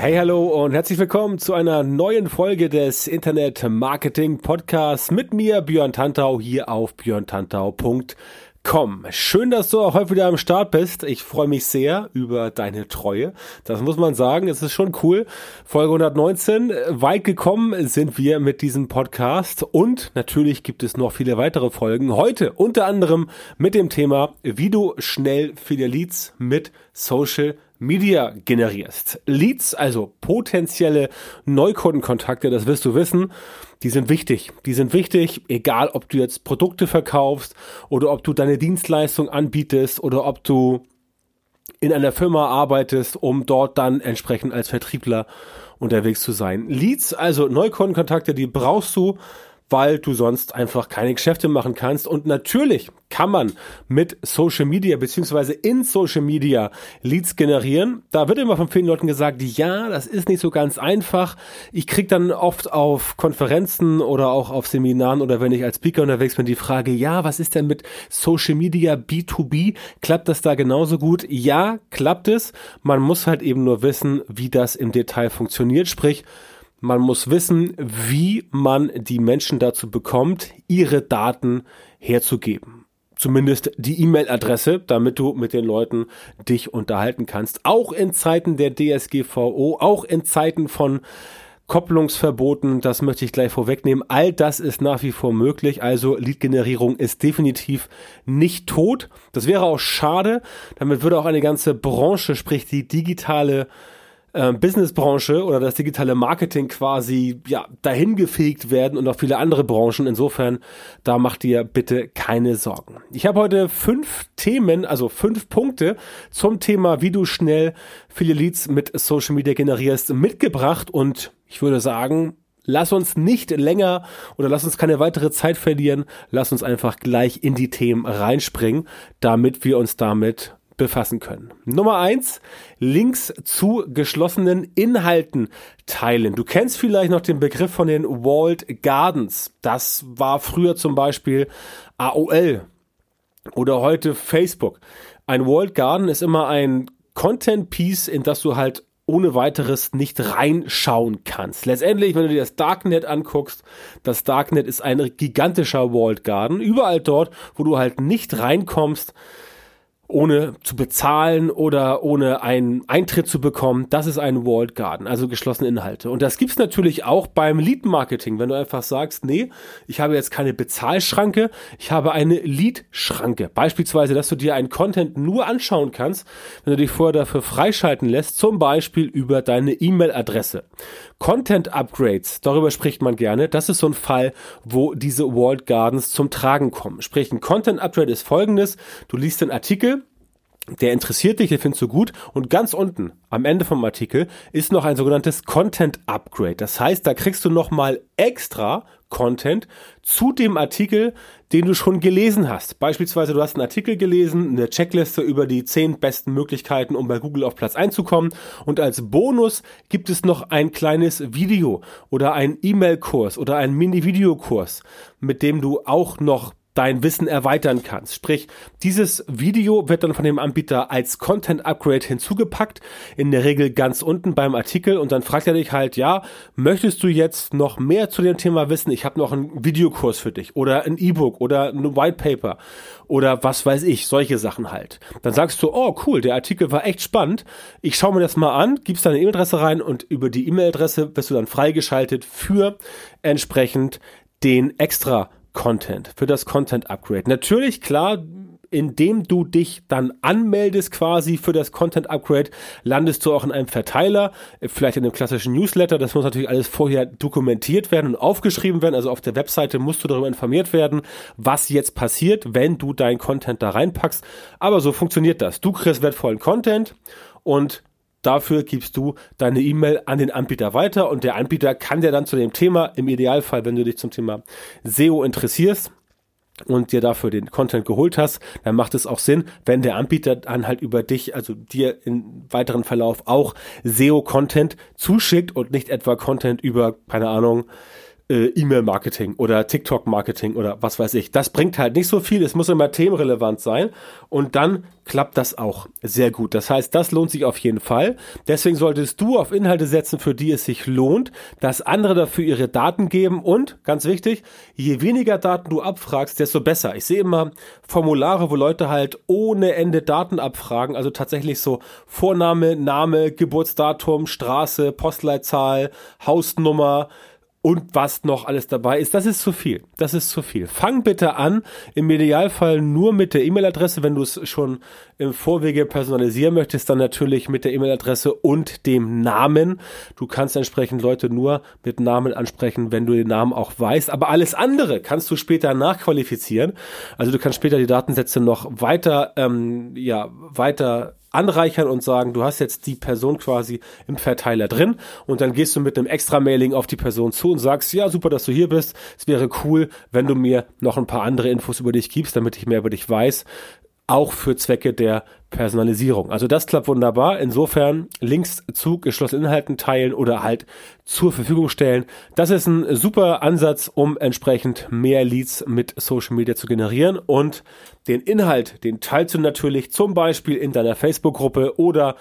Hey, hallo und herzlich willkommen zu einer neuen Folge des Internet Marketing Podcasts mit mir, Björn Tantau, hier auf björntantau.com. Schön, dass du auch heute wieder am Start bist. Ich freue mich sehr über deine Treue. Das muss man sagen. Es ist schon cool. Folge 119. Weit gekommen sind wir mit diesem Podcast und natürlich gibt es noch viele weitere Folgen. Heute unter anderem mit dem Thema, wie du schnell viele Leads mit Social Media generierst. Leads, also potenzielle Neukundenkontakte, das wirst du wissen, die sind wichtig. Die sind wichtig, egal ob du jetzt Produkte verkaufst oder ob du deine Dienstleistung anbietest oder ob du in einer Firma arbeitest, um dort dann entsprechend als Vertriebler unterwegs zu sein. Leads, also Neukundenkontakte, die brauchst du, weil du sonst einfach keine Geschäfte machen kannst. Und natürlich kann man mit Social Media beziehungsweise in Social Media Leads generieren. Da wird immer von vielen Leuten gesagt, ja, das ist nicht so ganz einfach. Ich krieg dann oft auf Konferenzen oder auch auf Seminaren oder wenn ich als Speaker unterwegs bin, die Frage, ja, was ist denn mit Social Media B2B? Klappt das da genauso gut? Ja, klappt es. Man muss halt eben nur wissen, wie das im Detail funktioniert. Sprich, man muss wissen, wie man die Menschen dazu bekommt, ihre Daten herzugeben. Zumindest die E-Mail-Adresse, damit du mit den Leuten dich unterhalten kannst. Auch in Zeiten der DSGVO, auch in Zeiten von Kopplungsverboten, das möchte ich gleich vorwegnehmen. All das ist nach wie vor möglich. Also Lead-Generierung ist definitiv nicht tot. Das wäre auch schade. Damit würde auch eine ganze Branche, sprich die digitale äh, Businessbranche oder das digitale Marketing quasi ja dahin gefegt werden und auch viele andere Branchen. Insofern, da macht ihr bitte keine Sorgen. Ich habe heute fünf Themen, also fünf Punkte zum Thema, wie du schnell viele Leads mit Social Media generierst, mitgebracht und ich würde sagen, Lass uns nicht länger oder lass uns keine weitere Zeit verlieren. Lass uns einfach gleich in die Themen reinspringen, damit wir uns damit befassen können. Nummer eins, Links zu geschlossenen Inhalten teilen. Du kennst vielleicht noch den Begriff von den Walled Gardens. Das war früher zum Beispiel AOL oder heute Facebook. Ein Walled Garden ist immer ein Content Piece, in das du halt ohne weiteres nicht reinschauen kannst. Letztendlich, wenn du dir das Darknet anguckst, das Darknet ist ein gigantischer Walled Garden. Überall dort, wo du halt nicht reinkommst, ohne zu bezahlen oder ohne einen Eintritt zu bekommen. Das ist ein Walled Garden, also geschlossene Inhalte. Und das gibt's natürlich auch beim Lead Marketing, wenn du einfach sagst, nee, ich habe jetzt keine Bezahlschranke, ich habe eine Lead-Schranke. Beispielsweise, dass du dir einen Content nur anschauen kannst, wenn du dich vorher dafür freischalten lässt, zum Beispiel über deine E-Mail-Adresse. Content Upgrades, darüber spricht man gerne. Das ist so ein Fall, wo diese Walled Gardens zum Tragen kommen. Sprich, ein Content Upgrade ist folgendes. Du liest den Artikel, der interessiert dich, der findest du gut und ganz unten am Ende vom Artikel ist noch ein sogenanntes Content Upgrade. Das heißt, da kriegst du nochmal extra Content zu dem Artikel, den du schon gelesen hast. Beispielsweise, du hast einen Artikel gelesen, eine Checkliste über die zehn besten Möglichkeiten, um bei Google auf Platz einzukommen. Und als Bonus gibt es noch ein kleines Video oder ein E-Mail-Kurs oder ein Mini-Videokurs, mit dem du auch noch dein Wissen erweitern kannst. Sprich, dieses Video wird dann von dem Anbieter als Content Upgrade hinzugepackt, in der Regel ganz unten beim Artikel und dann fragt er dich halt, ja, möchtest du jetzt noch mehr zu dem Thema wissen? Ich habe noch einen Videokurs für dich oder ein E-Book oder ein White Paper oder was weiß ich, solche Sachen halt. Dann sagst du, oh cool, der Artikel war echt spannend. Ich schaue mir das mal an, gibst deine E-Mail-Adresse rein und über die E-Mail-Adresse wirst du dann freigeschaltet für entsprechend den extra Content, für das Content Upgrade. Natürlich, klar, indem du dich dann anmeldest quasi für das Content Upgrade, landest du auch in einem Verteiler, vielleicht in einem klassischen Newsletter. Das muss natürlich alles vorher dokumentiert werden und aufgeschrieben werden. Also auf der Webseite musst du darüber informiert werden, was jetzt passiert, wenn du dein Content da reinpackst. Aber so funktioniert das. Du kriegst wertvollen Content und Dafür gibst du deine E-Mail an den Anbieter weiter und der Anbieter kann dir dann zu dem Thema, im Idealfall, wenn du dich zum Thema SEO interessierst, und dir dafür den Content geholt hast, dann macht es auch Sinn, wenn der Anbieter dann halt über dich, also dir im weiteren Verlauf auch SEO-Content zuschickt und nicht etwa Content über, keine Ahnung, äh, E-Mail-Marketing oder TikTok-Marketing oder was weiß ich. Das bringt halt nicht so viel. Es muss immer themenrelevant sein. Und dann klappt das auch sehr gut. Das heißt, das lohnt sich auf jeden Fall. Deswegen solltest du auf Inhalte setzen, für die es sich lohnt, dass andere dafür ihre Daten geben und, ganz wichtig, je weniger Daten du abfragst, desto besser. Ich sehe immer Formulare, wo Leute halt ohne Ende Daten abfragen, also tatsächlich so Vorname, Name, Geburtsdatum, Straße, Postleitzahl, Hausnummer, und was noch alles dabei ist, das ist zu viel. Das ist zu viel. Fang bitte an, im Idealfall nur mit der E-Mail-Adresse, wenn du es schon im Vorwege personalisieren möchtest, dann natürlich mit der E-Mail-Adresse und dem Namen. Du kannst entsprechend Leute nur mit Namen ansprechen, wenn du den Namen auch weißt. Aber alles andere kannst du später nachqualifizieren. Also du kannst später die Datensätze noch weiter, ähm, ja, weiter anreichern und sagen, du hast jetzt die Person quasi im Verteiler drin und dann gehst du mit einem Extra-Mailing auf die Person zu und sagst, ja, super, dass du hier bist. Es wäre cool, wenn du mir noch ein paar andere Infos über dich gibst, damit ich mehr über dich weiß auch für Zwecke der Personalisierung. Also das klappt wunderbar. Insofern Links zu geschlossenen Inhalten teilen oder halt zur Verfügung stellen. Das ist ein super Ansatz, um entsprechend mehr Leads mit Social Media zu generieren. Und den Inhalt, den teilst du natürlich zum Beispiel in deiner Facebook-Gruppe oder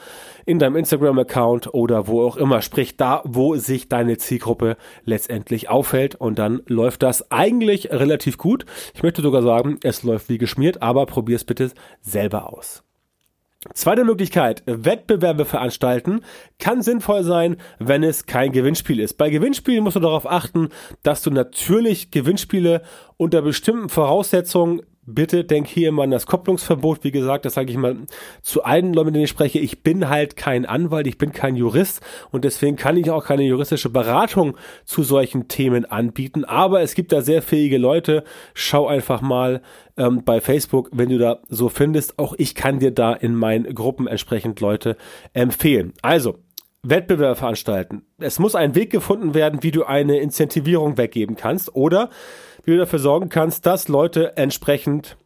in deinem Instagram-Account oder wo auch immer. Sprich da, wo sich deine Zielgruppe letztendlich aufhält. Und dann läuft das eigentlich relativ gut. Ich möchte sogar sagen, es läuft wie geschmiert, aber probier es bitte selber aus. Zweite Möglichkeit, Wettbewerbe veranstalten, kann sinnvoll sein, wenn es kein Gewinnspiel ist. Bei Gewinnspielen musst du darauf achten, dass du natürlich Gewinnspiele unter bestimmten Voraussetzungen bitte denk hier immer an das Kopplungsverbot. Wie gesagt, das sage ich mal zu allen Leuten, mit denen ich spreche. Ich bin halt kein Anwalt, ich bin kein Jurist und deswegen kann ich auch keine juristische Beratung zu solchen Themen anbieten. Aber es gibt da sehr fähige Leute. Schau einfach mal ähm, bei Facebook, wenn du da so findest. Auch ich kann dir da in meinen Gruppen entsprechend Leute empfehlen. Also, Wettbewerb veranstalten. Es muss ein Weg gefunden werden, wie du eine Incentivierung weggeben kannst oder wie du dafür sorgen kannst, dass Leute entsprechend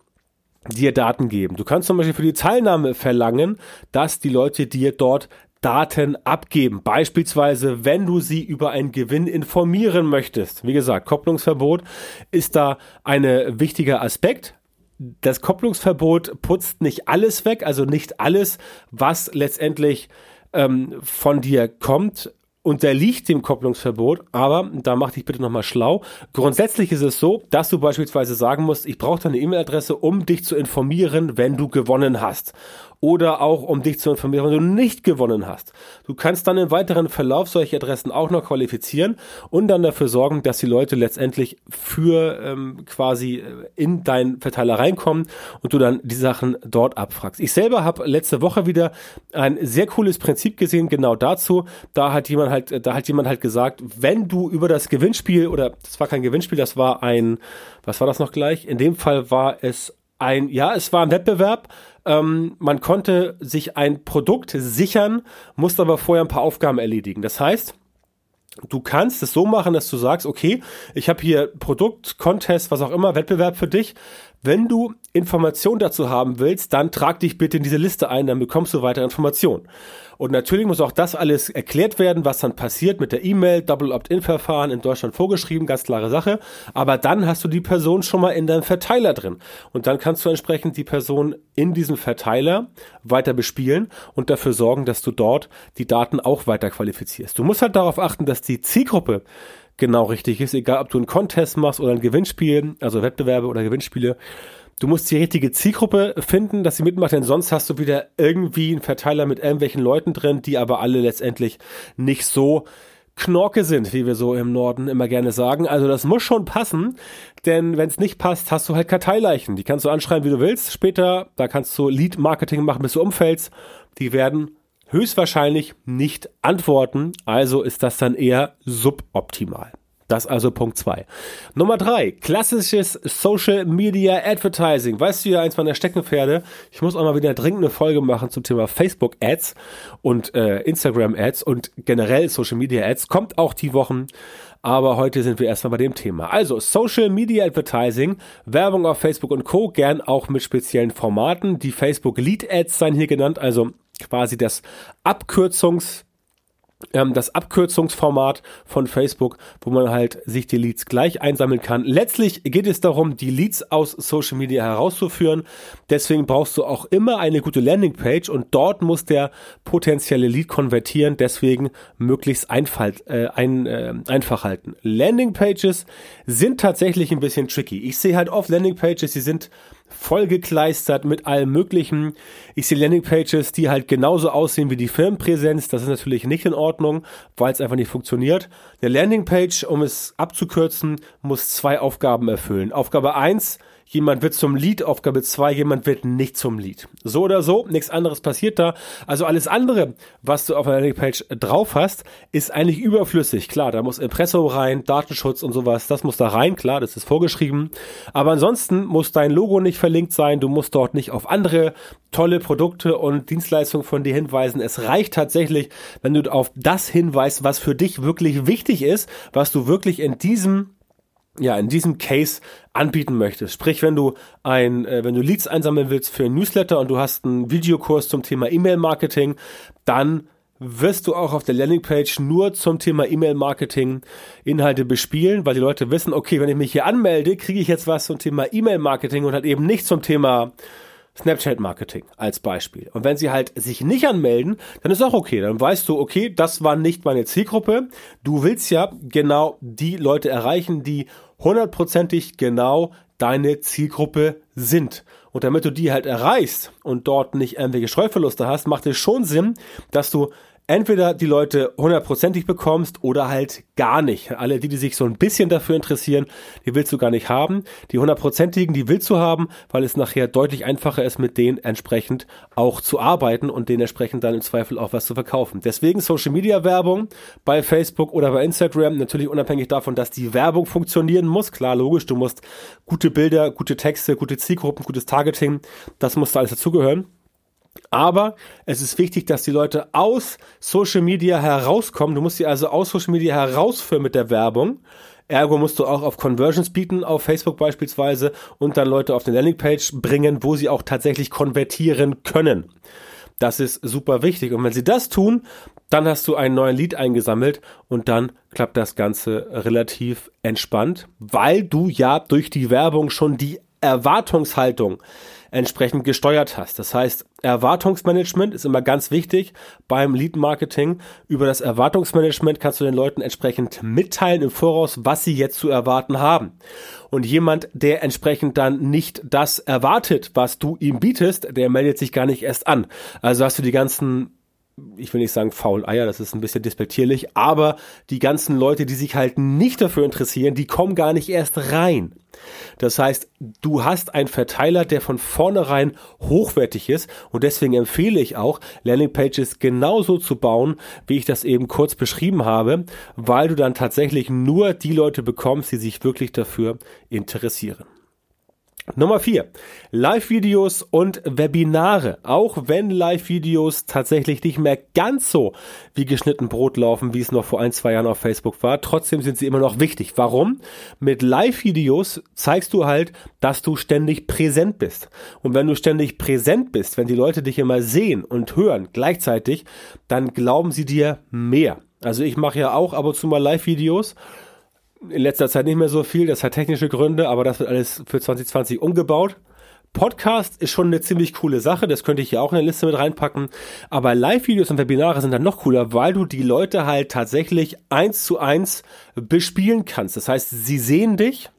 dir Daten geben. Du kannst zum Beispiel für die Teilnahme verlangen, dass die Leute dir dort Daten abgeben. Beispielsweise, wenn du sie über einen Gewinn informieren möchtest. Wie gesagt, Kopplungsverbot ist da ein wichtiger Aspekt. Das Kopplungsverbot putzt nicht alles weg, also nicht alles, was letztendlich ähm, von dir kommt, unterliegt dem Kopplungsverbot, aber da mach dich bitte nochmal schlau. Grundsätzlich ist es so, dass du beispielsweise sagen musst, ich brauche deine E-Mail-Adresse, um dich zu informieren, wenn du gewonnen hast oder auch um dich zu informieren, wenn du nicht gewonnen hast. Du kannst dann im weiteren Verlauf solche Adressen auch noch qualifizieren und dann dafür sorgen, dass die Leute letztendlich für ähm, quasi äh, in deinen Verteiler reinkommen und du dann die Sachen dort abfragst. Ich selber habe letzte Woche wieder ein sehr cooles Prinzip gesehen, genau dazu. Da hat jemand halt, da hat jemand halt gesagt, wenn du über das Gewinnspiel oder das war kein Gewinnspiel, das war ein, was war das noch gleich? In dem Fall war es ein, ja, es war ein Wettbewerb. Ähm, man konnte sich ein Produkt sichern, musste aber vorher ein paar Aufgaben erledigen. Das heißt, Du kannst es so machen, dass du sagst, okay, ich habe hier Produkt, Contest, was auch immer, Wettbewerb für dich. Wenn du Informationen dazu haben willst, dann trag dich bitte in diese Liste ein, dann bekommst du weitere Informationen. Und natürlich muss auch das alles erklärt werden, was dann passiert mit der E-Mail, Double Opt-in-Verfahren in Deutschland vorgeschrieben, ganz klare Sache. Aber dann hast du die Person schon mal in deinem Verteiler drin. Und dann kannst du entsprechend die Person in diesem Verteiler weiter bespielen und dafür sorgen, dass du dort die Daten auch weiter qualifizierst. Du musst halt darauf achten, dass die Zielgruppe genau richtig ist, egal ob du einen Contest machst oder ein Gewinnspiel, also Wettbewerbe oder Gewinnspiele. Du musst die richtige Zielgruppe finden, dass sie mitmacht, denn sonst hast du wieder irgendwie einen Verteiler mit irgendwelchen Leuten drin, die aber alle letztendlich nicht so Knorke sind, wie wir so im Norden immer gerne sagen. Also das muss schon passen, denn wenn es nicht passt, hast du halt Karteileichen. Die kannst du anschreiben, wie du willst. Später, da kannst du Lead-Marketing machen, bis du umfällst. Die werden höchstwahrscheinlich nicht antworten. Also ist das dann eher suboptimal. Das also Punkt zwei. Nummer drei, klassisches Social Media Advertising. Weißt du ja, eins meiner Steckenpferde. Ich muss auch mal wieder dringend eine Folge machen zum Thema Facebook Ads und äh, Instagram Ads und generell Social Media Ads. Kommt auch die Wochen. Aber heute sind wir erstmal bei dem Thema. Also Social Media Advertising, Werbung auf Facebook und Co. Gern auch mit speziellen Formaten. Die Facebook Lead Ads seien hier genannt, also quasi das Abkürzungs ähm, das Abkürzungsformat von Facebook, wo man halt sich die Leads gleich einsammeln kann. Letztlich geht es darum, die Leads aus Social Media herauszuführen. Deswegen brauchst du auch immer eine gute Landingpage und dort muss der potenzielle Lead konvertieren. Deswegen möglichst einfach, äh, ein, äh, einfach halten. Landingpages sind tatsächlich ein bisschen tricky. Ich sehe halt oft Landingpages, die sind vollgekleistert mit allem Möglichen. Ich sehe Landingpages, die halt genauso aussehen wie die Firmenpräsenz. Das ist natürlich nicht in Ordnung, weil es einfach nicht funktioniert. Eine Landingpage, um es abzukürzen, muss zwei Aufgaben erfüllen. Aufgabe eins jemand wird zum Lead, Aufgabe 2, jemand wird nicht zum Lead. So oder so, nichts anderes passiert da. Also alles andere, was du auf einer Landingpage drauf hast, ist eigentlich überflüssig. Klar, da muss Impressum rein, Datenschutz und sowas, das muss da rein, klar, das ist vorgeschrieben. Aber ansonsten muss dein Logo nicht verlinkt sein, du musst dort nicht auf andere tolle Produkte und Dienstleistungen von dir hinweisen. Es reicht tatsächlich, wenn du auf das hinweist, was für dich wirklich wichtig ist, was du wirklich in diesem ja, in diesem Case anbieten möchtest. Sprich, wenn du ein, äh, wenn du Leads einsammeln willst für ein Newsletter und du hast einen Videokurs zum Thema E-Mail-Marketing, dann wirst du auch auf der Landingpage nur zum Thema E-Mail-Marketing Inhalte bespielen, weil die Leute wissen, okay, wenn ich mich hier anmelde, kriege ich jetzt was zum Thema E-Mail-Marketing und halt eben nicht zum Thema Snapchat-Marketing als Beispiel. Und wenn sie halt sich nicht anmelden, dann ist auch okay. Dann weißt du, okay, das war nicht meine Zielgruppe. Du willst ja genau die Leute erreichen, die hundertprozentig genau deine Zielgruppe sind. Und damit du die halt erreichst und dort nicht irgendwelche Streuverluste hast, macht es schon Sinn, dass du entweder die Leute hundertprozentig bekommst oder halt gar nicht. Alle, die, die sich so ein bisschen dafür interessieren, die willst du gar nicht haben. Die hundertprozentigen, die willst du haben, weil es nachher deutlich einfacher ist, mit denen entsprechend auch zu arbeiten und denen entsprechend dann im Zweifel auch was zu verkaufen. Deswegen Social Media Werbung bei Facebook oder bei Instagram, natürlich unabhängig davon, dass die Werbung funktionieren muss. Klar, logisch, du musst gute Bilder, gute Texte, gute Zielgruppen, gutes Targeting, das muss da alles dazugehören. Aber es ist wichtig, dass die Leute aus Social Media herauskommen. Du musst sie also aus Social Media herausführen mit der Werbung. Ergo musst du auch auf Conversions bieten, auf Facebook beispielsweise, und dann Leute auf eine Landingpage bringen, wo sie auch tatsächlich konvertieren können. Das ist super wichtig. Und wenn sie das tun, dann hast du einen neuen Lead eingesammelt und dann klappt das Ganze relativ entspannt, weil du ja durch die Werbung schon die Erwartungshaltung entsprechend gesteuert hast. Das heißt, Erwartungsmanagement ist immer ganz wichtig beim Lead Marketing. Über das Erwartungsmanagement kannst du den Leuten entsprechend mitteilen im Voraus, was sie jetzt zu erwarten haben. Und jemand, der entsprechend dann nicht das erwartet, was du ihm bietest, der meldet sich gar nicht erst an. Also hast du die ganzen ich will nicht sagen faul Eier, das ist ein bisschen despektierlich, aber die ganzen Leute, die sich halt nicht dafür interessieren, die kommen gar nicht erst rein. Das heißt, du hast einen Verteiler, der von vornherein hochwertig ist und deswegen empfehle ich auch, Landingpages genauso zu bauen, wie ich das eben kurz beschrieben habe, weil du dann tatsächlich nur die Leute bekommst, die sich wirklich dafür interessieren. Nummer vier, Live-Videos und Webinare. Auch wenn Live-Videos tatsächlich nicht mehr ganz so wie geschnitten Brot laufen, wie es noch vor ein, zwei Jahren auf Facebook war, trotzdem sind sie immer noch wichtig. Warum? Mit Live-Videos zeigst du halt, dass du ständig präsent bist. Und wenn du ständig präsent bist, wenn die Leute dich immer sehen und hören gleichzeitig, dann glauben sie dir mehr. Also ich mache ja auch ab und zu mal Live-Videos in letzter Zeit nicht mehr so viel, das hat technische Gründe, aber das wird alles für 2020 umgebaut. Podcast ist schon eine ziemlich coole Sache, das könnte ich ja auch in der Liste mit reinpacken. Aber Live-Videos und Webinare sind dann noch cooler, weil du die Leute halt tatsächlich eins zu eins bespielen kannst. Das heißt, sie sehen dich,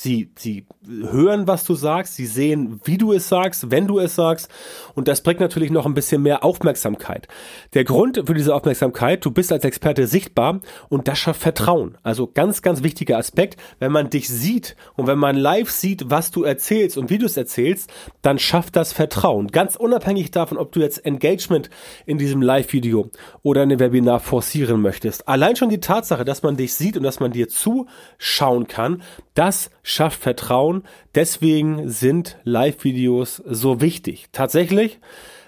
Sie, sie hören, was du sagst, sie sehen, wie du es sagst, wenn du es sagst. Und das bringt natürlich noch ein bisschen mehr Aufmerksamkeit. Der Grund für diese Aufmerksamkeit, du bist als Experte sichtbar und das schafft Vertrauen. Also ganz, ganz wichtiger Aspekt. Wenn man dich sieht und wenn man live sieht, was du erzählst und wie du es erzählst, dann schafft das Vertrauen. Ganz unabhängig davon, ob du jetzt Engagement in diesem Live-Video oder in einem Webinar forcieren möchtest. Allein schon die Tatsache, dass man dich sieht und dass man dir zuschauen kann, das schafft Vertrauen. Deswegen sind Live-Videos so wichtig. Tatsächlich,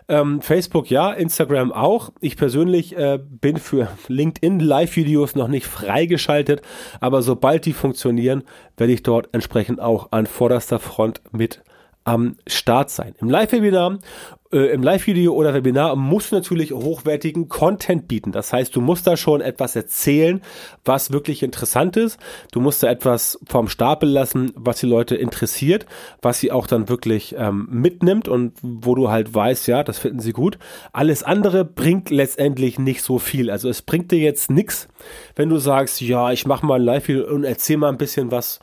ähm, Facebook ja, Instagram auch. Ich persönlich äh, bin für LinkedIn Live-Videos noch nicht freigeschaltet, aber sobald die funktionieren, werde ich dort entsprechend auch an vorderster Front mit am Start sein. Im Live-Webinar äh, im Live-Video oder Webinar musst du natürlich hochwertigen Content bieten. Das heißt, du musst da schon etwas erzählen, was wirklich interessant ist. Du musst da etwas vom Stapel lassen, was die Leute interessiert, was sie auch dann wirklich ähm, mitnimmt und wo du halt weißt, ja, das finden sie gut. Alles andere bringt letztendlich nicht so viel. Also es bringt dir jetzt nichts, wenn du sagst, ja, ich mache mal ein Live-Video und erzähl mal ein bisschen was,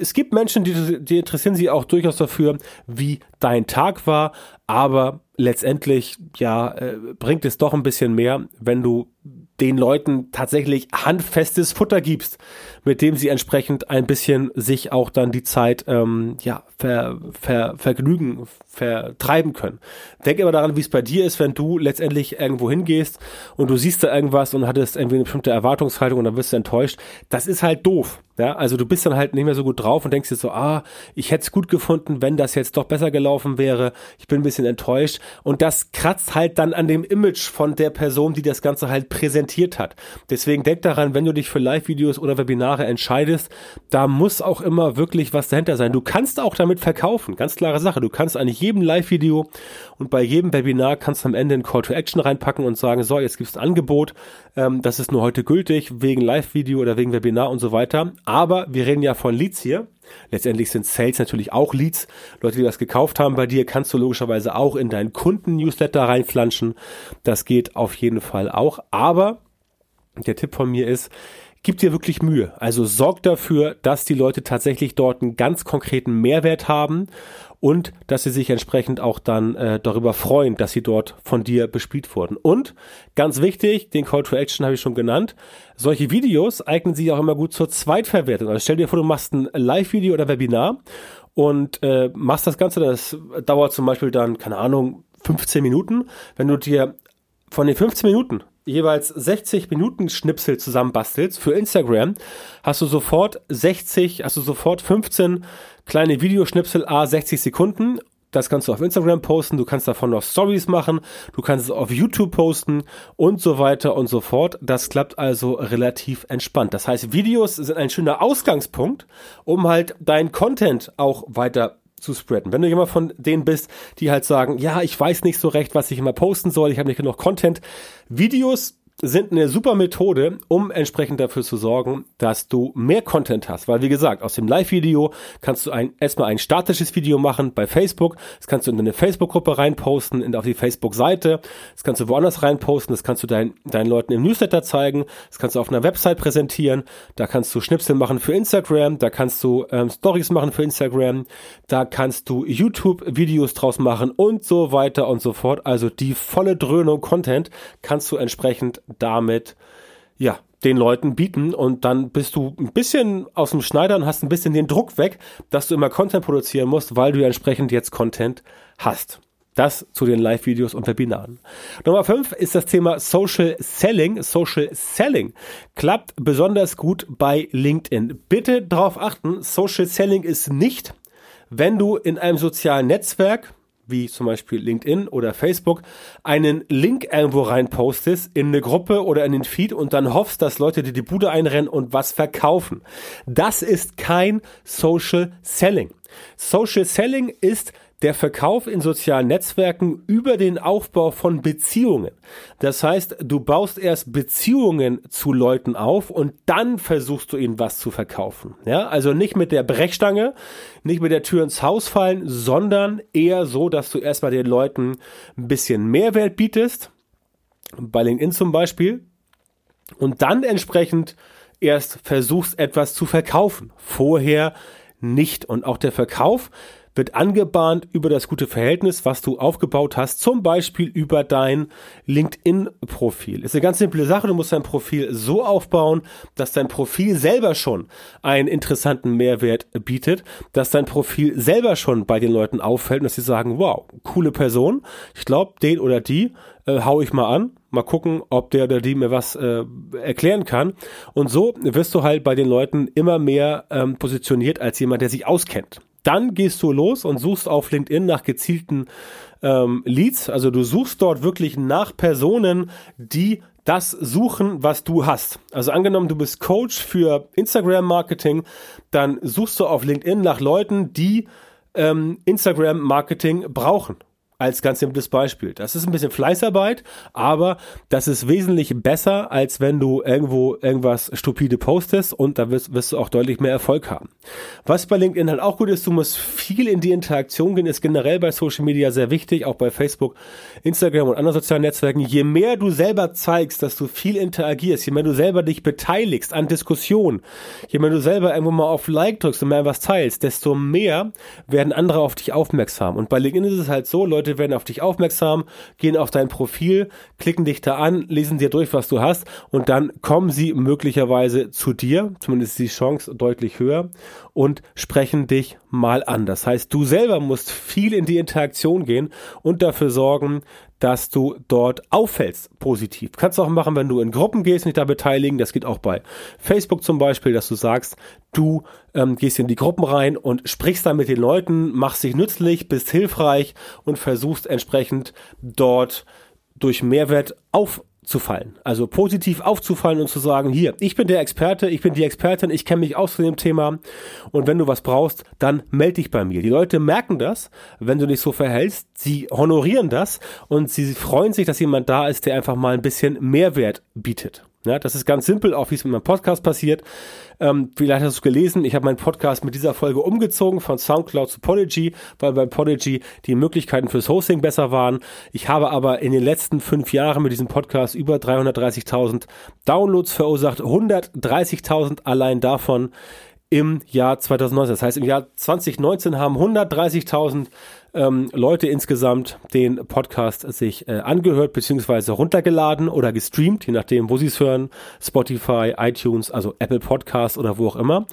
es gibt Menschen, die, die interessieren sich auch durchaus dafür, wie dein Tag war, aber letztendlich ja äh, bringt es doch ein bisschen mehr, wenn du den Leuten tatsächlich handfestes Futter gibst, mit dem sie entsprechend ein bisschen sich auch dann die Zeit ähm, ja ver, ver, vergnügen, vertreiben können. Denk immer daran, wie es bei dir ist, wenn du letztendlich irgendwo hingehst und du siehst da irgendwas und hattest irgendwie eine bestimmte Erwartungshaltung und dann wirst du enttäuscht. Das ist halt doof. Ja, also du bist dann halt nicht mehr so gut drauf und denkst dir so, ah, ich hätte es gut gefunden, wenn das jetzt doch besser gelaufen wäre. Ich bin ein bisschen enttäuscht. Und das kratzt halt dann an dem Image von der Person, die das Ganze halt präsentiert hat. Deswegen denk daran, wenn du dich für Live-Videos oder Webinare entscheidest, da muss auch immer wirklich was dahinter sein. Du kannst auch damit verkaufen. Ganz klare Sache. Du kannst eigentlich jedem Live-Video und bei jedem Webinar kannst du am Ende ein Call to Action reinpacken und sagen, so, jetzt gibt's ein Angebot. Ähm, das ist nur heute gültig, wegen Live-Video oder wegen Webinar und so weiter aber wir reden ja von Leads hier. Letztendlich sind Sales natürlich auch Leads. Leute, die das gekauft haben bei dir, kannst du logischerweise auch in deinen Kunden-Newsletter reinflanschen. Das geht auf jeden Fall auch. Aber der Tipp von mir ist, gib dir wirklich Mühe. Also sorg dafür, dass die Leute tatsächlich dort einen ganz konkreten Mehrwert haben und dass sie sich entsprechend auch dann äh, darüber freuen, dass sie dort von dir bespielt wurden. Und ganz wichtig, den Call to Action habe ich schon genannt, solche Videos eignen sich auch immer gut zur Zweitverwertung. Also stell dir vor, du machst ein Live-Video oder Webinar und äh, machst das Ganze, das dauert zum Beispiel dann, keine Ahnung, 15 Minuten. Wenn du dir von den 15 Minuten jeweils 60 Minuten Schnipsel zusammenbastelst für Instagram, hast du sofort 60, hast du sofort 15 kleine Videoschnipsel a 60 Sekunden. Das kannst du auf Instagram posten, du kannst davon noch Stories machen, du kannst es auf YouTube posten und so weiter und so fort. Das klappt also relativ entspannt. Das heißt, Videos sind ein schöner Ausgangspunkt, um halt deinen Content auch weiter zu spreaden. Wenn du jemand von denen bist, die halt sagen, ja, ich weiß nicht so recht, was ich immer posten soll, ich habe nicht genug Content. Videos sind eine super Methode, um entsprechend dafür zu sorgen, dass du mehr Content hast. Weil wie gesagt, aus dem Live-Video kannst du ein, erstmal ein statisches Video machen bei Facebook. Das kannst du in eine Facebook-Gruppe reinposten, in, auf die Facebook-Seite. Das kannst du woanders reinposten. Das kannst du dein, deinen Leuten im Newsletter zeigen. Das kannst du auf einer Website präsentieren. Da kannst du Schnipsel machen für Instagram. Da kannst du ähm, Stories machen für Instagram. Da kannst du YouTube-Videos draus machen und so weiter und so fort. Also die volle Dröhnung Content kannst du entsprechend damit, ja, den Leuten bieten und dann bist du ein bisschen aus dem Schneider und hast ein bisschen den Druck weg, dass du immer Content produzieren musst, weil du entsprechend jetzt Content hast. Das zu den Live-Videos und Webinaren. Nummer 5 ist das Thema Social Selling. Social Selling klappt besonders gut bei LinkedIn. Bitte darauf achten, Social Selling ist nicht, wenn du in einem sozialen Netzwerk wie zum Beispiel LinkedIn oder Facebook, einen Link irgendwo reinpostest in eine Gruppe oder in den Feed und dann hoffst, dass Leute dir die Bude einrennen und was verkaufen. Das ist kein Social Selling. Social Selling ist der Verkauf in sozialen Netzwerken über den Aufbau von Beziehungen. Das heißt, du baust erst Beziehungen zu Leuten auf und dann versuchst du ihnen was zu verkaufen. Ja, also nicht mit der Brechstange, nicht mit der Tür ins Haus fallen, sondern eher so, dass du erstmal den Leuten ein bisschen Mehrwert bietest. Bei LinkedIn zum Beispiel. Und dann entsprechend erst versuchst etwas zu verkaufen. Vorher nicht. Und auch der Verkauf wird angebahnt über das gute Verhältnis, was du aufgebaut hast, zum Beispiel über dein LinkedIn-Profil. Ist eine ganz simple Sache. Du musst dein Profil so aufbauen, dass dein Profil selber schon einen interessanten Mehrwert bietet, dass dein Profil selber schon bei den Leuten auffällt und dass sie sagen, wow, coole Person. Ich glaube, den oder die äh, hau ich mal an, mal gucken, ob der oder die mir was äh, erklären kann. Und so wirst du halt bei den Leuten immer mehr ähm, positioniert als jemand, der sich auskennt. Dann gehst du los und suchst auf LinkedIn nach gezielten ähm, Leads. Also du suchst dort wirklich nach Personen, die das suchen, was du hast. Also angenommen, du bist Coach für Instagram-Marketing, dann suchst du auf LinkedIn nach Leuten, die ähm, Instagram-Marketing brauchen als ganz simples Beispiel. Das ist ein bisschen Fleißarbeit, aber das ist wesentlich besser, als wenn du irgendwo irgendwas stupide postest und da wirst, wirst du auch deutlich mehr Erfolg haben. Was bei LinkedIn halt auch gut ist, du musst viel in die Interaktion gehen, ist generell bei Social Media sehr wichtig, auch bei Facebook, Instagram und anderen sozialen Netzwerken. Je mehr du selber zeigst, dass du viel interagierst, je mehr du selber dich beteiligst an Diskussionen, je mehr du selber irgendwo mal auf Like drückst und mehr was teilst, desto mehr werden andere auf dich aufmerksam. Und bei LinkedIn ist es halt so, Leute, Leute werden auf dich aufmerksam, gehen auf dein Profil, klicken dich da an, lesen dir durch, was du hast und dann kommen sie möglicherweise zu dir, zumindest ist die Chance deutlich höher und sprechen dich mal an. Das heißt, du selber musst viel in die Interaktion gehen und dafür sorgen, dass du dort auffällst positiv. Kannst du auch machen, wenn du in Gruppen gehst und dich da beteiligen. Das geht auch bei Facebook zum Beispiel, dass du sagst, du ähm, gehst in die Gruppen rein und sprichst da mit den Leuten, machst dich nützlich, bist hilfreich und versuchst entsprechend dort durch Mehrwert auf aufzufallen. Also positiv aufzufallen und zu sagen, hier, ich bin der Experte, ich bin die Expertin, ich kenne mich aus zu dem Thema und wenn du was brauchst, dann melde dich bei mir. Die Leute merken das, wenn du dich so verhältst, sie honorieren das und sie freuen sich, dass jemand da ist, der einfach mal ein bisschen Mehrwert bietet. Ja, das ist ganz simpel, auch wie es mit meinem Podcast passiert. Ähm, vielleicht hast du gelesen, ich habe meinen Podcast mit dieser Folge umgezogen von Soundcloud zu Podigy, weil bei Podigy die Möglichkeiten fürs Hosting besser waren. Ich habe aber in den letzten fünf Jahren mit diesem Podcast über 330.000 Downloads verursacht, 130.000 allein davon im Jahr 2019. Das heißt, im Jahr 2019 haben 130.000 ähm, Leute insgesamt den Podcast sich äh, angehört bzw. runtergeladen oder gestreamt, je nachdem, wo sie es hören, Spotify, iTunes, also Apple Podcasts oder wo auch immer.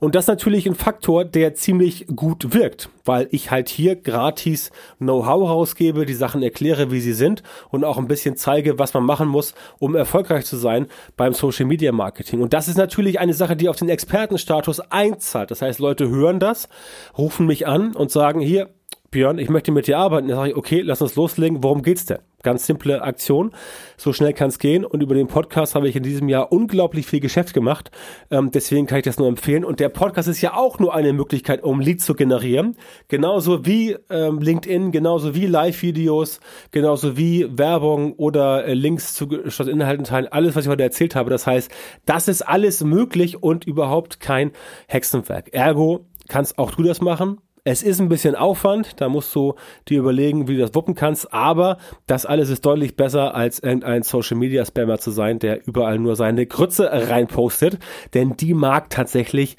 Und das natürlich ein Faktor, der ziemlich gut wirkt, weil ich halt hier gratis Know-how rausgebe, die Sachen erkläre, wie sie sind und auch ein bisschen zeige, was man machen muss, um erfolgreich zu sein beim Social Media Marketing. Und das ist natürlich eine Sache, die auf den Expertenstatus einzahlt. Das heißt, Leute hören das, rufen mich an und sagen, hier, Björn, ich möchte mit dir arbeiten. Dann sage ich, okay, lass uns loslegen. Worum geht's denn? Ganz simple Aktion. So schnell kann es gehen. Und über den Podcast habe ich in diesem Jahr unglaublich viel Geschäft gemacht. Ähm, deswegen kann ich das nur empfehlen. Und der Podcast ist ja auch nur eine Möglichkeit, um Leads zu generieren. Genauso wie ähm, LinkedIn, genauso wie Live-Videos, genauso wie Werbung oder äh, Links zu Inhalten teilen. Alles, was ich heute erzählt habe. Das heißt, das ist alles möglich und überhaupt kein Hexenwerk. Ergo kannst auch du das machen es ist ein bisschen Aufwand, da musst du dir überlegen, wie du das wuppen kannst, aber das alles ist deutlich besser, als irgendein Social Media Spammer zu sein, der überall nur seine Grütze reinpostet, denn die mag tatsächlich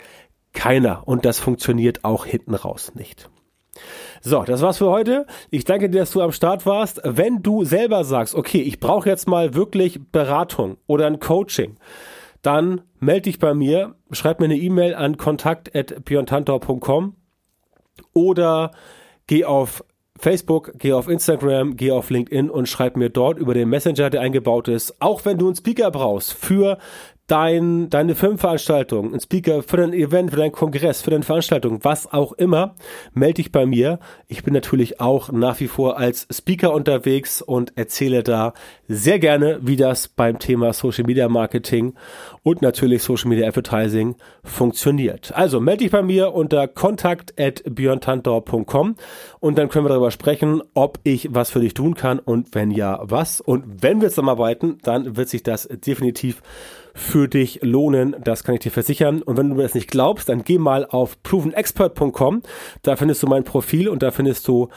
keiner und das funktioniert auch hinten raus nicht. So, das war's für heute. Ich danke dir, dass du am Start warst. Wenn du selber sagst, okay, ich brauche jetzt mal wirklich Beratung oder ein Coaching, dann melde dich bei mir, schreib mir eine E-Mail an kontakt@piontantor.com oder geh auf Facebook, geh auf Instagram, geh auf LinkedIn und schreib mir dort über den Messenger, der eingebaut ist. Auch wenn du einen Speaker brauchst für dein, deine Filmveranstaltung, ein Speaker für dein Event, für deinen Kongress, für deine Veranstaltung, was auch immer, melde dich bei mir. Ich bin natürlich auch nach wie vor als Speaker unterwegs und erzähle da sehr gerne, wie das beim Thema Social Media Marketing und natürlich Social Media Advertising funktioniert. Also melde dich bei mir unter kontakt at björntantor.com und dann können wir darüber sprechen, ob ich was für dich tun kann und wenn ja, was. Und wenn wir zusammenarbeiten, dann wird sich das definitiv für dich lohnen. Das kann ich dir versichern. Und wenn du mir das nicht glaubst, dann geh mal auf provenexpert.com. Da findest du mein Profil und da findest du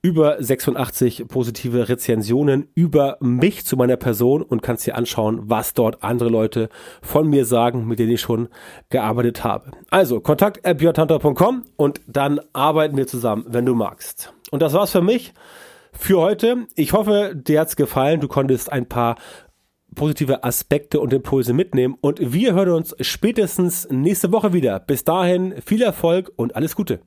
über 86 positive Rezensionen über mich zu meiner Person und kannst dir anschauen, was dort andere Leute von mir sagen, mit denen ich schon gearbeitet habe. Also kontakt und dann arbeiten wir zusammen, wenn du magst. Und das war's für mich für heute. Ich hoffe, dir hat's gefallen. Du konntest ein paar positive Aspekte und Impulse mitnehmen und wir hören uns spätestens nächste Woche wieder. Bis dahin viel Erfolg und alles Gute.